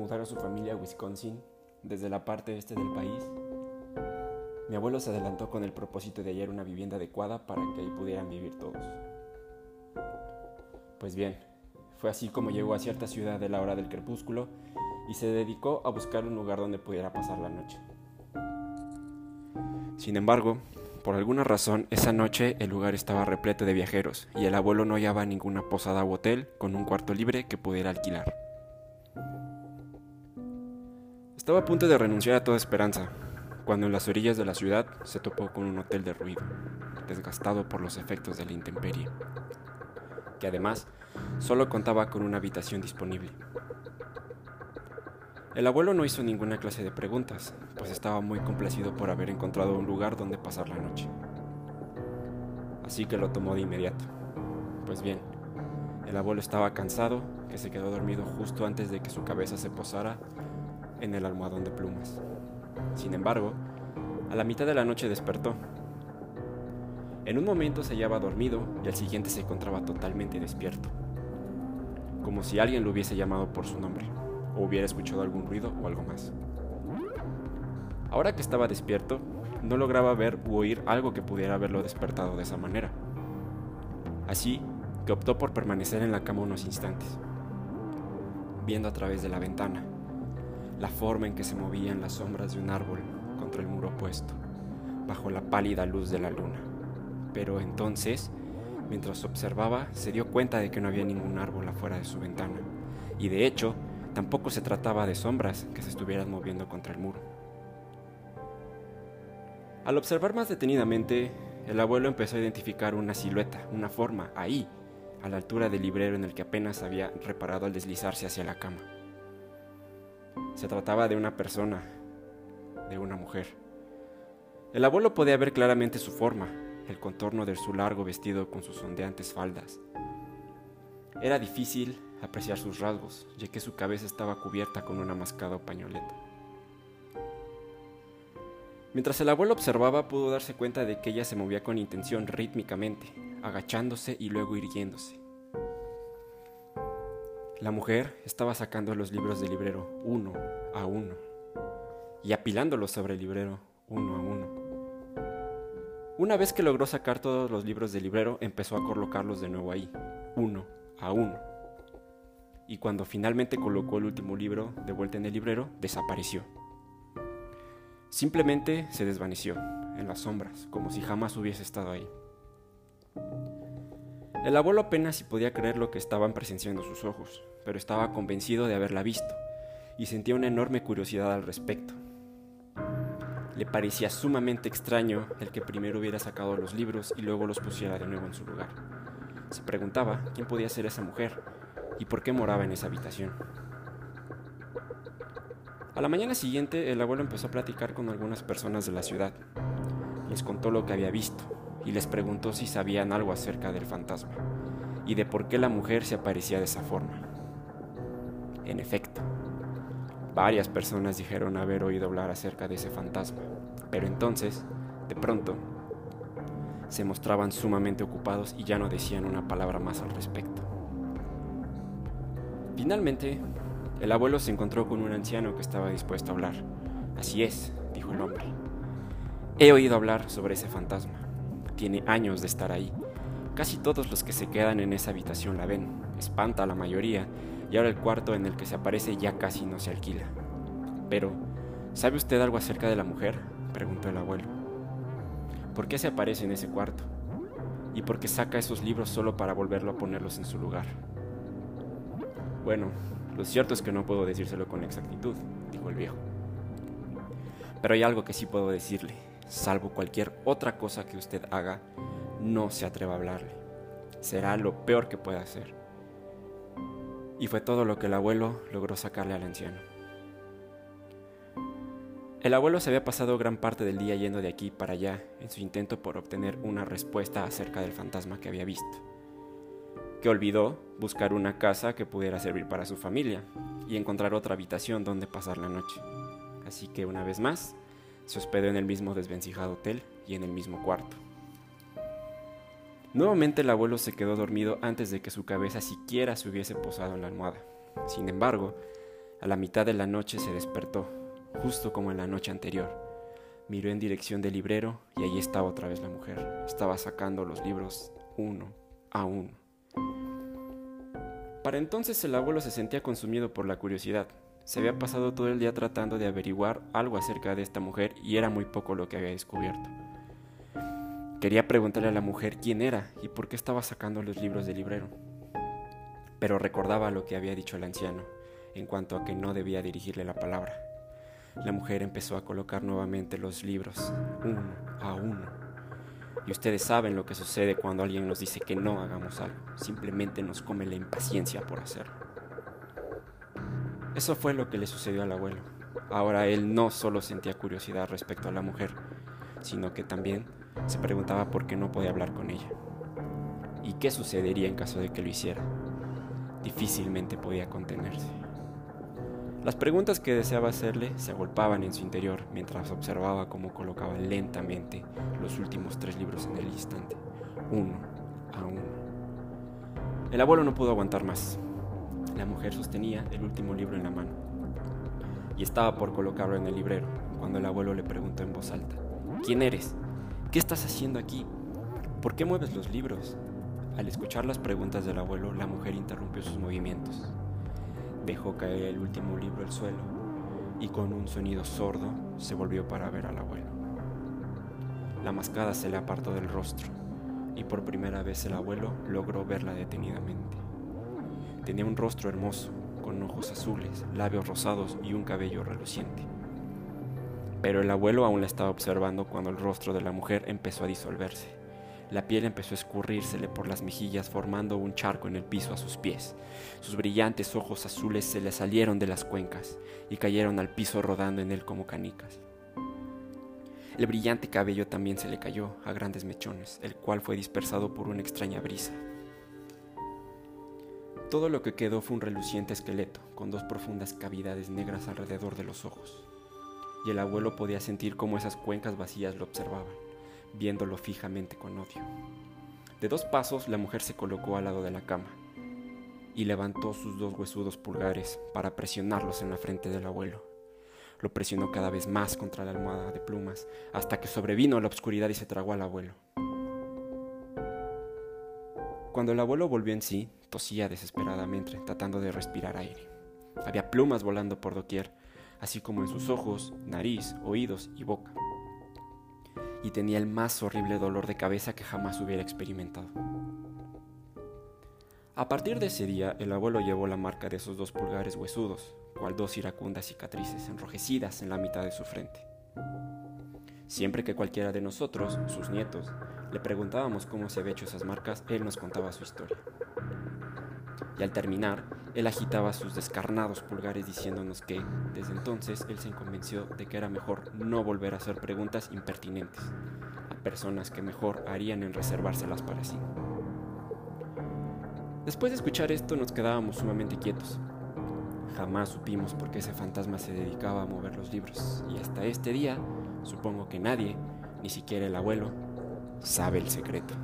mudar a su familia a Wisconsin, desde la parte este del país, mi abuelo se adelantó con el propósito de hallar una vivienda adecuada para que ahí pudieran vivir todos. Pues bien, fue así como llegó a cierta ciudad de la hora del crepúsculo y se dedicó a buscar un lugar donde pudiera pasar la noche. Sin embargo, por alguna razón, esa noche el lugar estaba repleto de viajeros y el abuelo no hallaba ninguna posada u hotel con un cuarto libre que pudiera alquilar. Estaba a punto de renunciar a toda esperanza, cuando en las orillas de la ciudad se topó con un hotel de ruido, desgastado por los efectos de la intemperie, que además solo contaba con una habitación disponible. El abuelo no hizo ninguna clase de preguntas, pues estaba muy complacido por haber encontrado un lugar donde pasar la noche. Así que lo tomó de inmediato. Pues bien, el abuelo estaba cansado, que se quedó dormido justo antes de que su cabeza se posara en el almohadón de plumas. Sin embargo, a la mitad de la noche despertó. En un momento se hallaba dormido y al siguiente se encontraba totalmente despierto, como si alguien lo hubiese llamado por su nombre o hubiera escuchado algún ruido o algo más. Ahora que estaba despierto, no lograba ver u oír algo que pudiera haberlo despertado de esa manera. Así que optó por permanecer en la cama unos instantes, viendo a través de la ventana la forma en que se movían las sombras de un árbol contra el muro opuesto, bajo la pálida luz de la luna. Pero entonces, mientras observaba, se dio cuenta de que no había ningún árbol afuera de su ventana, y de hecho, tampoco se trataba de sombras que se estuvieran moviendo contra el muro. Al observar más detenidamente, el abuelo empezó a identificar una silueta, una forma, ahí, a la altura del librero en el que apenas había reparado al deslizarse hacia la cama. Se trataba de una persona, de una mujer. El abuelo podía ver claramente su forma, el contorno de su largo vestido con sus ondeantes faldas. Era difícil apreciar sus rasgos, ya que su cabeza estaba cubierta con una mascada o pañoleta. Mientras el abuelo observaba, pudo darse cuenta de que ella se movía con intención rítmicamente, agachándose y luego irguiéndose. La mujer estaba sacando los libros del librero uno a uno y apilándolos sobre el librero uno a uno. Una vez que logró sacar todos los libros del librero, empezó a colocarlos de nuevo ahí, uno a uno. Y cuando finalmente colocó el último libro de vuelta en el librero, desapareció. Simplemente se desvaneció en las sombras, como si jamás hubiese estado ahí. El abuelo apenas si podía creer lo que estaban presenciando sus ojos, pero estaba convencido de haberla visto, y sentía una enorme curiosidad al respecto. Le parecía sumamente extraño el que primero hubiera sacado los libros y luego los pusiera de nuevo en su lugar. Se preguntaba quién podía ser esa mujer y por qué moraba en esa habitación. A la mañana siguiente, el abuelo empezó a platicar con algunas personas de la ciudad. Les contó lo que había visto y les preguntó si sabían algo acerca del fantasma y de por qué la mujer se aparecía de esa forma. En efecto, varias personas dijeron haber oído hablar acerca de ese fantasma, pero entonces, de pronto, se mostraban sumamente ocupados y ya no decían una palabra más al respecto. Finalmente, el abuelo se encontró con un anciano que estaba dispuesto a hablar. Así es, dijo el hombre. He oído hablar sobre ese fantasma. Tiene años de estar ahí. Casi todos los que se quedan en esa habitación la ven. Espanta a la mayoría y ahora el cuarto en el que se aparece ya casi no se alquila. Pero, ¿sabe usted algo acerca de la mujer? preguntó el abuelo. ¿Por qué se aparece en ese cuarto? ¿Y por qué saca esos libros solo para volverlo a ponerlos en su lugar? Bueno, lo cierto es que no puedo decírselo con exactitud, dijo el viejo. Pero hay algo que sí puedo decirle, salvo cualquier otra cosa que usted haga, no se atreva a hablarle. Será lo peor que pueda hacer. Y fue todo lo que el abuelo logró sacarle al anciano. El abuelo se había pasado gran parte del día yendo de aquí para allá en su intento por obtener una respuesta acerca del fantasma que había visto, que olvidó buscar una casa que pudiera servir para su familia y encontrar otra habitación donde pasar la noche. Así que una vez más, se hospedó en el mismo desvencijado hotel y en el mismo cuarto. Nuevamente el abuelo se quedó dormido antes de que su cabeza siquiera se hubiese posado en la almohada. Sin embargo, A la mitad de la noche se despertó, justo como en la noche anterior. Miró en dirección del librero y allí estaba otra vez la mujer. Estaba sacando los libros uno a uno. Para entonces el abuelo se sentía consumido por la curiosidad. Se había pasado todo el día tratando de averiguar algo acerca de esta mujer y era muy poco lo que había descubierto. Quería preguntarle a la mujer quién era y por qué estaba sacando los libros del librero. Pero recordaba lo que había dicho el anciano en cuanto a que no debía dirigirle la palabra. La mujer empezó a colocar nuevamente los libros, uno a uno. Y ustedes saben lo que sucede cuando alguien nos dice que no hagamos algo, simplemente nos come la impaciencia por hacerlo. Eso fue lo que le sucedió al abuelo. Ahora él no solo sentía curiosidad respecto a la mujer, sino que también se preguntaba por qué no podía hablar con ella. ¿Y qué sucedería en caso de que lo hiciera? Difícilmente podía contenerse. Las preguntas que deseaba hacerle se agolpaban en su interior mientras observaba cómo colocaba lentamente los últimos tres libros en el instante, uno a uno. El abuelo no pudo aguantar más. La mujer sostenía el último libro en la mano y estaba por colocarlo en el librero cuando el abuelo le preguntó en voz alta, ¿quién eres? ¿Qué estás haciendo aquí? ¿Por qué mueves los libros? Al escuchar las preguntas del abuelo, la mujer interrumpió sus movimientos. Dejó caer el último libro al suelo y con un sonido sordo se volvió para ver al abuelo. La mascada se le apartó del rostro y por primera vez el abuelo logró verla detenidamente. Tenía un rostro hermoso, con ojos azules, labios rosados y un cabello reluciente. Pero el abuelo aún la estaba observando cuando el rostro de la mujer empezó a disolverse la piel empezó a escurrírsele por las mejillas formando un charco en el piso a sus pies. Sus brillantes ojos azules se le salieron de las cuencas y cayeron al piso rodando en él como canicas. El brillante cabello también se le cayó a grandes mechones, el cual fue dispersado por una extraña brisa. Todo lo que quedó fue un reluciente esqueleto, con dos profundas cavidades negras alrededor de los ojos, y el abuelo podía sentir cómo esas cuencas vacías lo observaban viéndolo fijamente con odio. De dos pasos la mujer se colocó al lado de la cama y levantó sus dos huesudos pulgares para presionarlos en la frente del abuelo. Lo presionó cada vez más contra la almohada de plumas hasta que sobrevino la oscuridad y se tragó al abuelo. Cuando el abuelo volvió en sí, tosía desesperadamente, tratando de respirar aire. Había plumas volando por doquier, así como en sus ojos, nariz, oídos y boca y tenía el más horrible dolor de cabeza que jamás hubiera experimentado. A partir de ese día, el abuelo llevó la marca de esos dos pulgares huesudos, cual dos iracundas cicatrices enrojecidas en la mitad de su frente. Siempre que cualquiera de nosotros, sus nietos, le preguntábamos cómo se había hecho esas marcas, él nos contaba su historia. Y al terminar, él agitaba sus descarnados pulgares diciéndonos que, desde entonces, él se convenció de que era mejor no volver a hacer preguntas impertinentes a personas que mejor harían en reservárselas para sí. Después de escuchar esto nos quedábamos sumamente quietos. Jamás supimos por qué ese fantasma se dedicaba a mover los libros y hasta este día supongo que nadie, ni siquiera el abuelo, sabe el secreto.